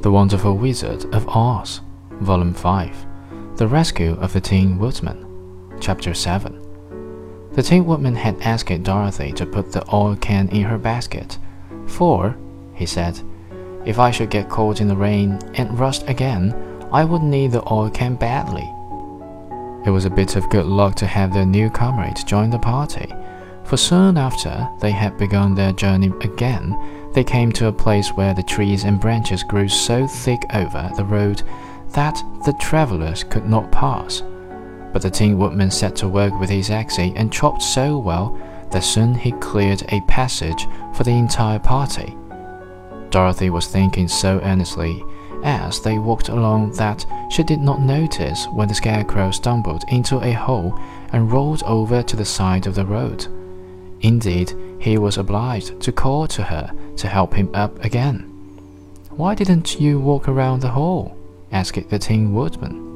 The Wonderful Wizard of Oz, Volume 5 The Rescue of the Tin Woodman, Chapter 7. The Tin Woodman had asked Dorothy to put the oil can in her basket, for, he said, if I should get caught in the rain and rust again, I would need the oil can badly. It was a bit of good luck to have their new comrade join the party, for soon after they had begun their journey again, they came to a place where the trees and branches grew so thick over the road that the travelers could not pass. But the Tin Woodman set to work with his axe and chopped so well that soon he cleared a passage for the entire party. Dorothy was thinking so earnestly as they walked along that she did not notice when the Scarecrow stumbled into a hole and rolled over to the side of the road. Indeed, he was obliged to call to her to help him up again. Why didn't you walk around the hall? asked the Tin Woodman.